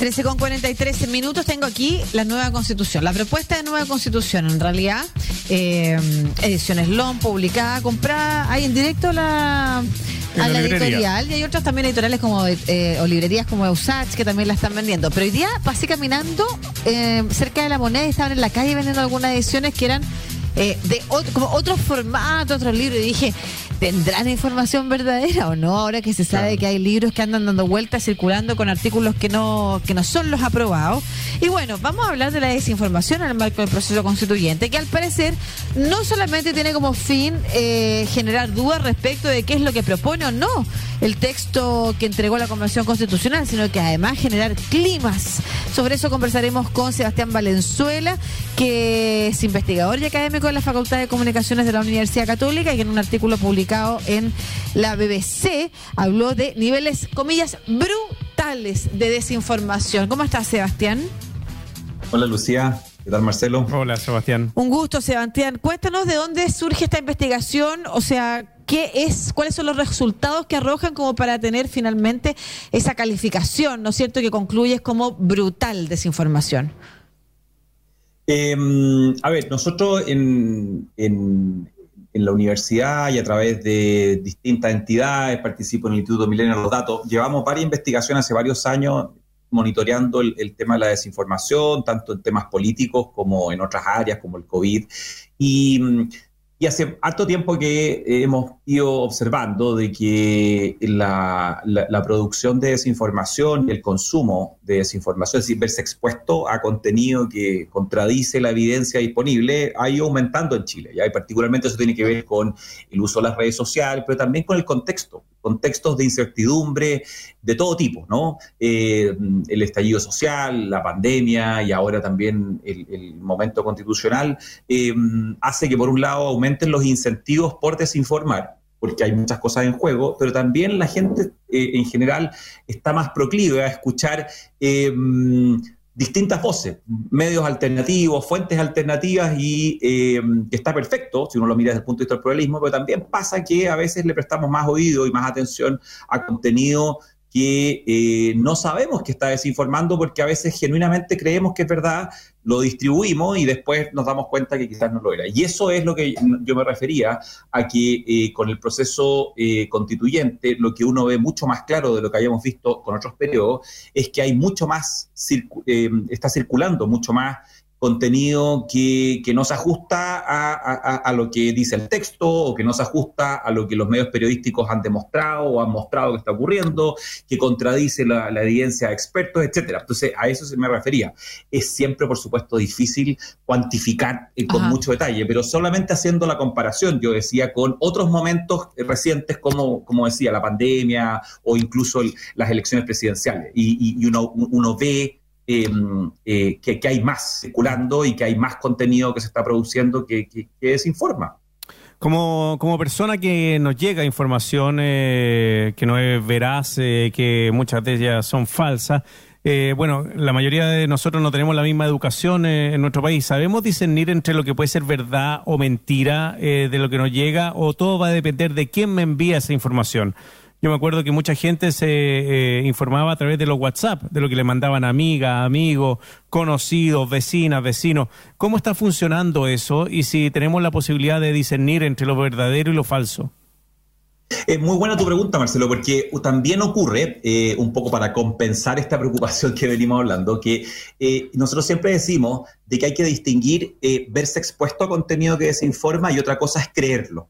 13 con 43 minutos tengo aquí la nueva constitución, la propuesta de nueva constitución. En realidad, eh, ediciones LOM, publicada, comprada, hay en directo la, a la editorial y hay otras también editoriales como eh, o librerías como Eusach que también la están vendiendo. Pero hoy día pasé caminando eh, cerca de la moneda y estaban en la calle vendiendo algunas ediciones que eran eh, de como otro formato, otro libro. Y dije, ¿tendrán información verdadera o no? Ahora que se sabe que hay libros que andan dando vueltas, circulando con artículos que no, que no son los aprobados. Y bueno, vamos a hablar de la desinformación en el marco del proceso constituyente, que al parecer no solamente tiene como fin eh, generar dudas respecto de qué es lo que propone o no el texto que entregó la Convención Constitucional, sino que además generar climas. Sobre eso conversaremos con Sebastián Valenzuela, que es investigador y académico de la Facultad de Comunicaciones de la Universidad Católica y que en un artículo publicado en la BBC habló de niveles, comillas, brutales de desinformación. ¿Cómo estás, Sebastián? Hola, Lucía. ¿Qué tal, Marcelo? Hola, Sebastián. Un gusto, Sebastián. Cuéntanos de dónde surge esta investigación, o sea, ¿Qué es, ¿Cuáles son los resultados que arrojan como para tener finalmente esa calificación, ¿no es cierto?, que concluyes como brutal desinformación. Em, a ver, nosotros en, la universidad y a través de distintas entidades, participo en el Instituto Milenio de los Datos, llevamos varias investigaciones hace varios años monitoreando el, el, tema de la desinformación, tanto en temas políticos como en otras áreas como el COVID. Y y hace harto tiempo que hemos ido observando de que la, producción de desinformación y el consumo de desinformación, es decir, verse expuesto a contenido que contradice la evidencia disponible, ha ido aumentando en Chile. ¿ya? Y particularmente eso tiene que ver con el uso de las redes sociales, pero también con el contexto contextos de incertidumbre de todo tipo, ¿no? Eh, el estallido social, la pandemia y ahora también el, momento constitucional eh, hace que por un lado aumenten los incentivos por desinformar, porque hay muchas cosas en juego, pero también la gente eh, en general está más proclive a escuchar distintas voces, medios alternativos, fuentes alternativas y eh, está perfecto si uno lo mira desde el punto de vista del pluralismo, pero también pasa que a veces le prestamos más oído y más atención a contenido que eh, no sabemos que está desinformando porque a veces genuinamente creemos que es verdad, lo distribuimos y después nos damos cuenta que quizás no lo era. Y eso es lo que yo me refería a que eh, con el proceso eh, constituyente lo que uno ve mucho más claro de lo que habíamos visto con otros periodos es que hay mucho más, está circulando mucho más contenido que, que no se ajusta a, lo que dice el texto o que no se ajusta a lo que los medios periodísticos han demostrado o han mostrado que está ocurriendo, que contradice la, evidencia de expertos, etcétera. Entonces, a eso se me refería. Es siempre, por supuesto, difícil cuantificar eh, con mucho detalle, pero solamente haciendo la comparación, yo decía, con otros momentos recientes como, como decía, la pandemia o incluso las elecciones presidenciales. Y, y uno, uno ve Em, eh, que, hay más circulando y que hay más contenido que se está produciendo que, desinforma. Como, como persona que nos llega información eh, que no es veraz, eh, que muchas de ellas son falsas, bueno, la mayoría de nosotros no tenemos la misma educación en nuestro país. ¿Sabemos discernir entre lo que puede ser verdad o mentira de lo que nos llega o todo va a depender de quién me envía esa información? Yo me acuerdo que mucha gente se eh, informaba a través de los WhatsApp, de lo que le mandaban amigas, amigos, conocidos, vecinas, vecinos. ¿Cómo está funcionando eso y si tenemos la posibilidad de discernir entre lo verdadero y lo falso? Es muy buena tu pregunta, Marcelo, porque también ocurre, eh, un poco para compensar esta preocupación que venimos hablando, que eh, nosotros siempre decimos de que hay que distinguir verse expuesto a contenido que desinforma y otra cosa es creerlo.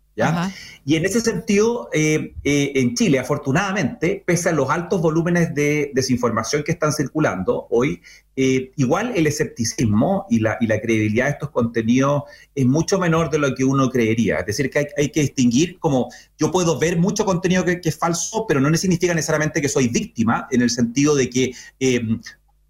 Y en ese sentido, eh, eh, en Chile, afortunadamente, pese a los altos volúmenes de desinformación que están circulando hoy, eh, igual el escepticismo y la, credibilidad de estos contenidos es mucho menor de lo que uno creería. Es decir, que hay, que distinguir como yo puedo ver mucho contenido que, es falso, pero no significa necesariamente que soy víctima, en el sentido de que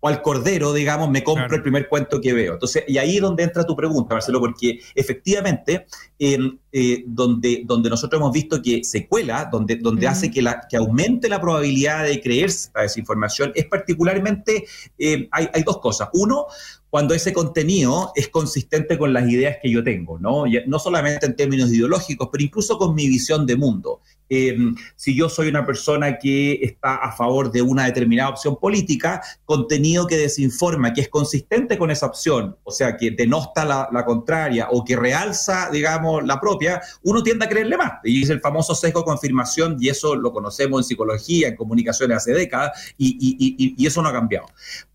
o al cordero, digamos, me compro el primer cuento que veo. Entonces, y ahí es donde entra tu pregunta, Marcelo, porque efectivamente, eh, donde, donde nosotros hemos visto que se cuela, donde, donde hace que, la, que aumente la probabilidad de creerse a esa información, es particularmente, eh, hay, hay dos cosas. Uno, cuando ese contenido es consistente con las ideas que yo tengo, ¿no? No solamente en términos ideológicos, pero incluso con mi visión de mundo em, si yo soy una persona que está a favor de una determinada opción política, contenido que desinforma, que es consistente con esa opción, o sea, que denosta la, contraria o que realza, digamos, la propia, uno tiende a creerle más. Y es el famoso sesgo de confirmación, y eso lo conocemos en psicología, en comunicaciones hace décadas, y eso no ha cambiado.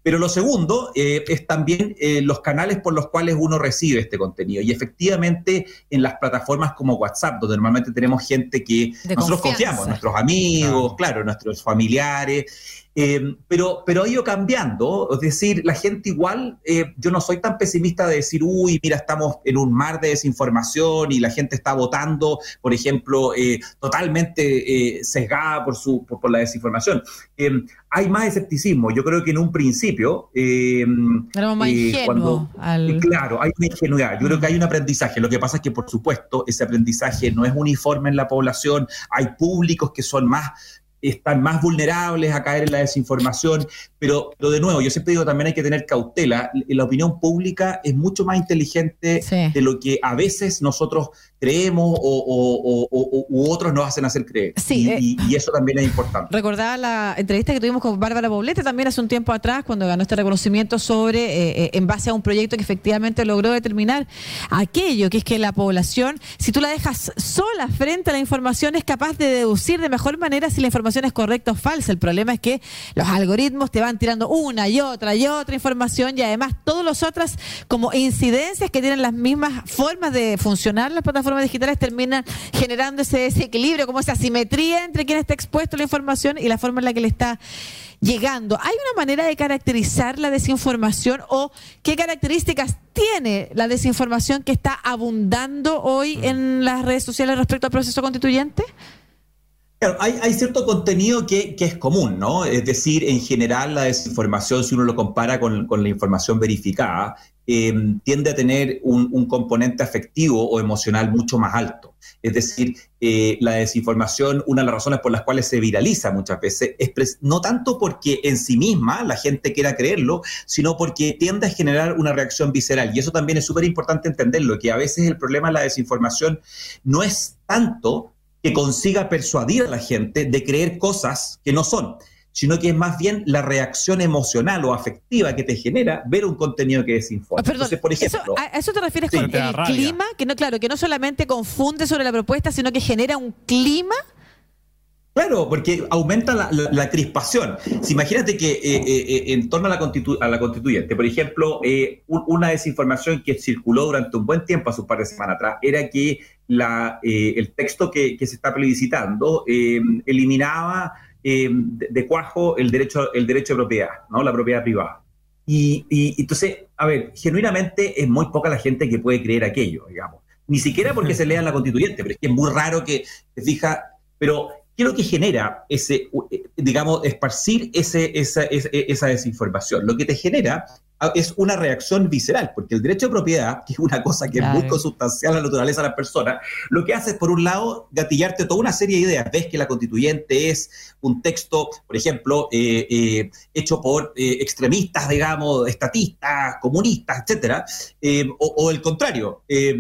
Pero lo segundo eh, es también eh, los canales por los cuales uno recibe este contenido. Y efectivamente en las plataformas como WhatsApp, donde normalmente tenemos gente que nosotros confiamos, nuestros amigos, claro, nuestros familiares. Eh, pero, pero ha ido cambiando, es decir, la gente igual, eh, yo no soy tan pesimista de decir, uy, mira, estamos en un mar de desinformación y la gente está votando, por ejemplo, eh, totalmente sesgada por, su, por, la desinformación. hay más escepticismo, yo creo que en un principio... más ingenuo. Claro, hay una ingenuidad, yo creo que hay un aprendizaje, lo que pasa es que, por supuesto, ese aprendizaje no es uniforme en la población, hay públicos que son más están más vulnerables a caer en la desinformación, pero, pero de nuevo, yo siempre digo también hay que tener cautela. La opinión pública es mucho más inteligente de lo que a veces nosotros creemos o, u otros nos hacen hacer creer. Sí, eh, y, eso también es importante. Recordaba la entrevista que tuvimos con Bárbara Poblete también hace un tiempo atrás, cuando ganó este reconocimiento sobre, eh, eh, en base a un proyecto que efectivamente logró determinar aquello, que es que la población, si tú la dejas sola frente a la información, es capaz de deducir de mejor manera si la información es correcta o falsa. El problema es que los algoritmos te van tirando una y otra y otra información y además todas las otras como incidencias que tienen las mismas formas de funcionar las plataformas digitales terminan generando ese desequilibrio, como esa asimetría entre quien está expuesto a la información y la forma en la que le está llegando. ¿Hay una manera de caracterizar la desinformación o qué características tiene la desinformación que está abundando hoy en las redes sociales respecto al proceso constituyente? Claro, hay, cierto contenido que, es común, ¿no? Es decir, en general la desinformación, si uno lo compara con, la información verificada, Em, tiende a tener un, componente afectivo o emocional mucho más alto. Es decir, eh, la desinformación, una de las razones por las cuales se viraliza muchas veces, es no tanto porque en sí misma la gente quiera creerlo, sino porque tiende a generar una reacción visceral. Y eso también es súper importante entenderlo, que a veces el problema de la desinformación no es tanto que consiga persuadir a la gente de creer cosas que no son, sino que es más bien la reacción emocional o afectiva que te genera ver un contenido que desinforma. Ah, Entonces, por ejemplo, ¿A eso te refieres con el clima? Que no, claro, que no solamente confunde sobre la propuesta, sino que genera un clima. Claro, porque aumenta la, crispación. Si imagínate que eh, eh, eh, en torno a la, a la constituyente, por ejemplo, una desinformación que circuló durante un buen tiempo, a su par de semanas atrás, era que la, el texto que, que, se está plebiscitando eliminaba eh, de, cuajo el derecho, el derecho de propiedad, ¿no? La propiedad privada. Y, y, entonces, a ver, genuinamente es muy poca la gente que puede creer aquello, digamos. Ni siquiera porque se lea la constituyente, pero es que es muy raro que se fija, pero ¿qué es lo que genera ese, eh, digamos, esparcir ese, esa, esa, esa desinformación? Lo que te genera es una reacción visceral, porque el derecho de propiedad, que es una cosa que es muy consustancial a la naturaleza de las personas, lo que hace es, por un lado, gatillarte toda una serie de ideas. Ves que la constituyente es un texto, por ejemplo, eh, eh, hecho por eh, extremistas, digamos, estatistas, comunistas, etcétera, o, el contrario, te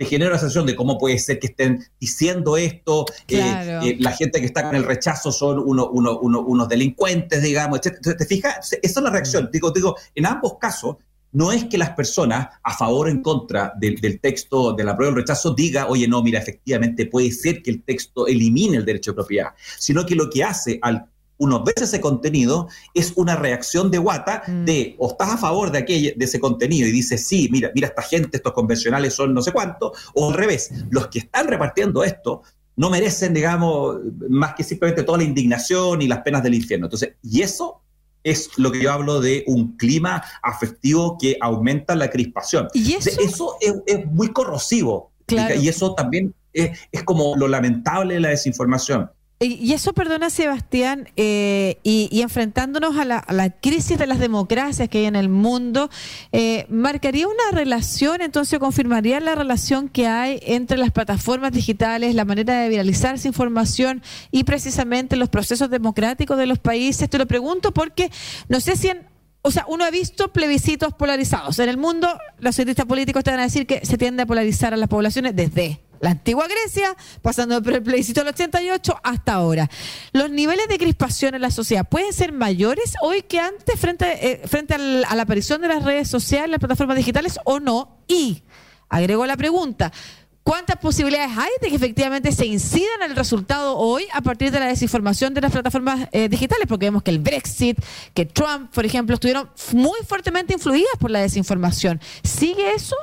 genera una sensación de cómo puede ser que estén diciendo esto, la gente que está con el rechazo son unos delincuentes, digamos, etcétera. ¿Te fijas? Esa es la reacción Digo, digo, en ambos casos, no es que las personas a favor o en contra del, texto de la prueba del rechazo diga, oye, no, mira, efectivamente puede ser que el texto elimine el derecho de propiedad, sino que lo que hace al uno ve ese contenido es una reacción de guata mm. de o estás a favor de aquel, de ese contenido y dices sí, mira, mira esta gente, estos convencionales son no sé cuánto, o al revés, los que están repartiendo esto no merecen, digamos, más que simplemente toda la indignación y las penas del infierno. Entonces, y eso es lo que yo hablo de un clima afectivo que aumenta la crispación. ¿Y eso? eso es, muy corrosivo. Y eso también es, es, como lo lamentable de la desinformación. Y eso, perdona Sebastián, eh, y, enfrentándonos a la, crisis de las democracias que hay en el mundo, eh, ¿marcaría una relación, entonces confirmaría la relación que hay entre las plataformas digitales, la manera de viralizar esa información y precisamente los procesos democráticos de los países? Te lo pregunto porque no sé si en o sea, uno ha visto plebiscitos polarizados. En el mundo, los cientistas políticos te van a decir que se tiende a polarizar a las poblaciones desde la antigua Grecia, pasando por el plebiscito del 88 hasta ahora. ¿Los niveles de crispación en la sociedad pueden ser mayores hoy que antes frente, eh, frente a la aparición de las redes sociales, las plataformas digitales o no? Y, agrego la pregunta, ¿Cuántas posibilidades hay de que efectivamente se incida en el resultado hoy a partir de la desinformación de las plataformas eh, digitales? Porque vemos que el Brexit, que Trump, por ejemplo, estuvieron muy fuertemente influidas por la desinformación. ¿Sigue eso?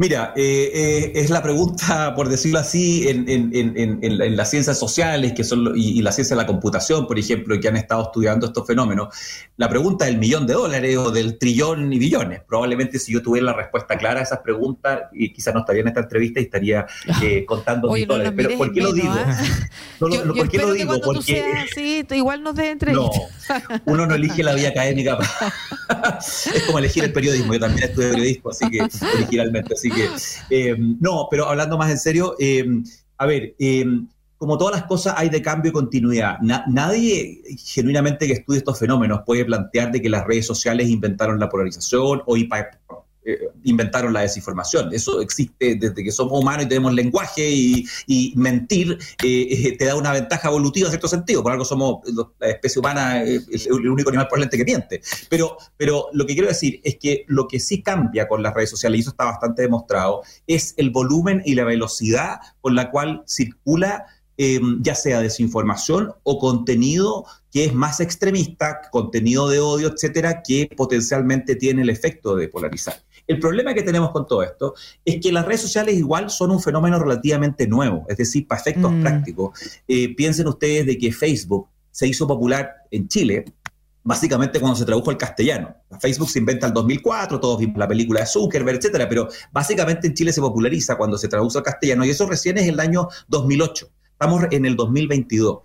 Mira, eh, eh, es la pregunta, por decirlo así, en, en, en, en las ciencias sociales que son, y, la ciencia de la computación, por ejemplo, y que han estado estudiando estos fenómenos. La pregunta del millón de dólares o del trillón y billones. Probablemente si yo tuviera la respuesta clara a esas preguntas, y quizás no estaría en esta entrevista y estaría eh, contando Oye, dólares. Pero ¿por qué lo digo? No, yo, ¿Por qué lo digo? Que Porque seas así, igual nos des entrevista. No, uno no elige la vía académica. es como elegir el periodismo. Yo también estudié periodismo, así que originalmente. Así que, eh, no, pero hablando más en serio, eh, a ver, eh, como todas las cosas hay de cambio y continuidad. nadie genuinamente que estudie estos fenómenos puede plantear de que las redes sociales inventaron la polarización o inventaron la desinformación. Eso existe desde que somos humanos y tenemos lenguaje y, mentir te da una ventaja evolutiva en cierto sentido. Por algo somos, la especie humana el único animal por que miente. Pero, pero lo que quiero decir es que lo que sí cambia con las redes sociales, y eso está bastante demostrado, es el volumen y la velocidad con la cual circula ya sea desinformación o contenido que es más extremista, contenido de odio, etcétera, que potencialmente tiene el efecto de polarizar. El problema que tenemos con todo esto es que las redes sociales igual son un fenómeno relativamente nuevo, es decir, para efectos prácticos. Eh, piensen ustedes de que Facebook se hizo popular en Chile básicamente cuando se tradujo al castellano. Facebook se inventa en el 2004, todos vimos la película de Zuckerberg, etcétera, pero básicamente en Chile se populariza cuando se traduce al castellano y eso recién es el año 2008. Estamos en el 2022.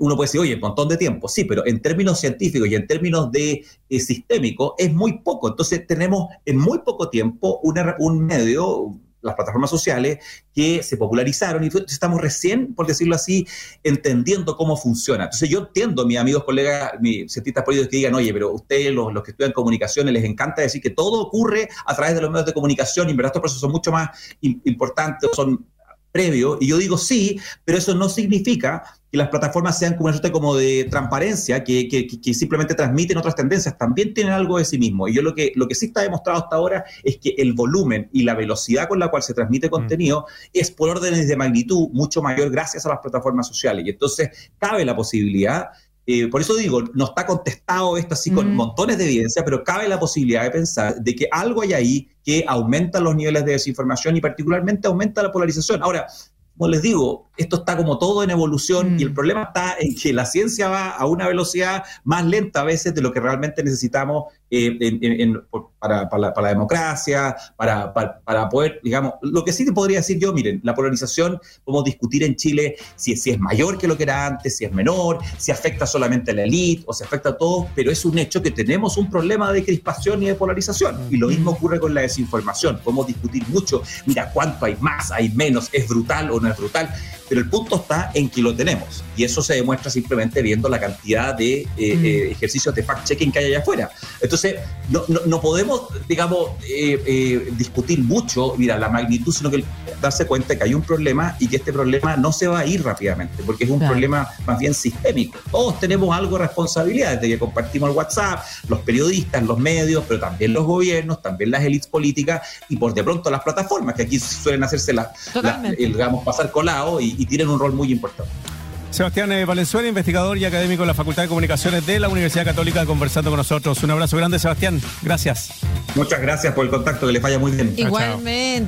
uno puede decir, oye, un montón de tiempo. Sí, pero en términos científicos y en términos de eh, sistémico es muy poco. Entonces tenemos en muy poco tiempo un medio, las plataformas sociales, que se popularizaron y estamos recién, por decirlo así, entendiendo cómo funciona. Entonces yo entiendo, mis amigos, colegas, mis cientistas políticos que digan, oye, pero ustedes, los, los, que estudian comunicaciones, les encanta decir que todo ocurre a través de los medios de comunicación y en verdad estos procesos son mucho más importantes, son previo, y yo digo sí, pero eso no significa que las plataformas sean como una suerte como de transparencia, que, que, simplemente transmiten otras tendencias, también tienen algo de sí mismo. Y yo lo que, lo que sí está demostrado hasta ahora es que el volumen y la velocidad con la cual se transmite mm. contenido es por órdenes de magnitud mucho mayor gracias a las plataformas sociales. Y entonces cabe la posibilidad eh, por eso digo, no está contestado esto así con montones de evidencia, pero cabe la posibilidad de pensar de que algo hay ahí que aumenta los niveles de desinformación y particularmente aumenta la polarización. Ahora, como les digo, esto está como todo en evolución y el problema está en que la ciencia va a una velocidad más lenta a veces de lo que realmente necesitamos eh, para, la, democracia, para, para, poder, digamos, lo que sí te podría decir yo, miren, la polarización, podemos discutir en Chile si, si es mayor que lo que era antes, si es menor, si afecta solamente a la élite o si afecta a todos, pero es un hecho que tenemos un problema de crispación y de polarización. Y lo mismo ocurre con la desinformación. Podemos discutir mucho, mira, cuánto hay más, hay menos, es brutal o no es brutal, pero el punto está en que lo tenemos. Y eso se demuestra simplemente viendo la cantidad de eh, eh, ejercicios de fact-checking que hay allá afuera. Entonces, no, no, podemos, digamos, eh, discutir mucho, mira, la magnitud, sino que darse cuenta que hay un problema y que este problema no se va a ir rápidamente, porque es un problema más bien sistémico. Todos tenemos algo de responsabilidad, desde que compartimos el WhatsApp, los periodistas, los medios, pero también los gobiernos, también las élites políticas y por de pronto las plataformas, que aquí suelen hacerse la, digamos, pasar colado y, y tienen un rol muy importante. Sebastián eh, Valenzuela, investigador y académico de la Facultad de Comunicaciones de la Universidad Católica, conversando con nosotros. Un abrazo grande, Sebastián. Gracias. Muchas gracias por el contacto, que le falla muy bien. Igualmente.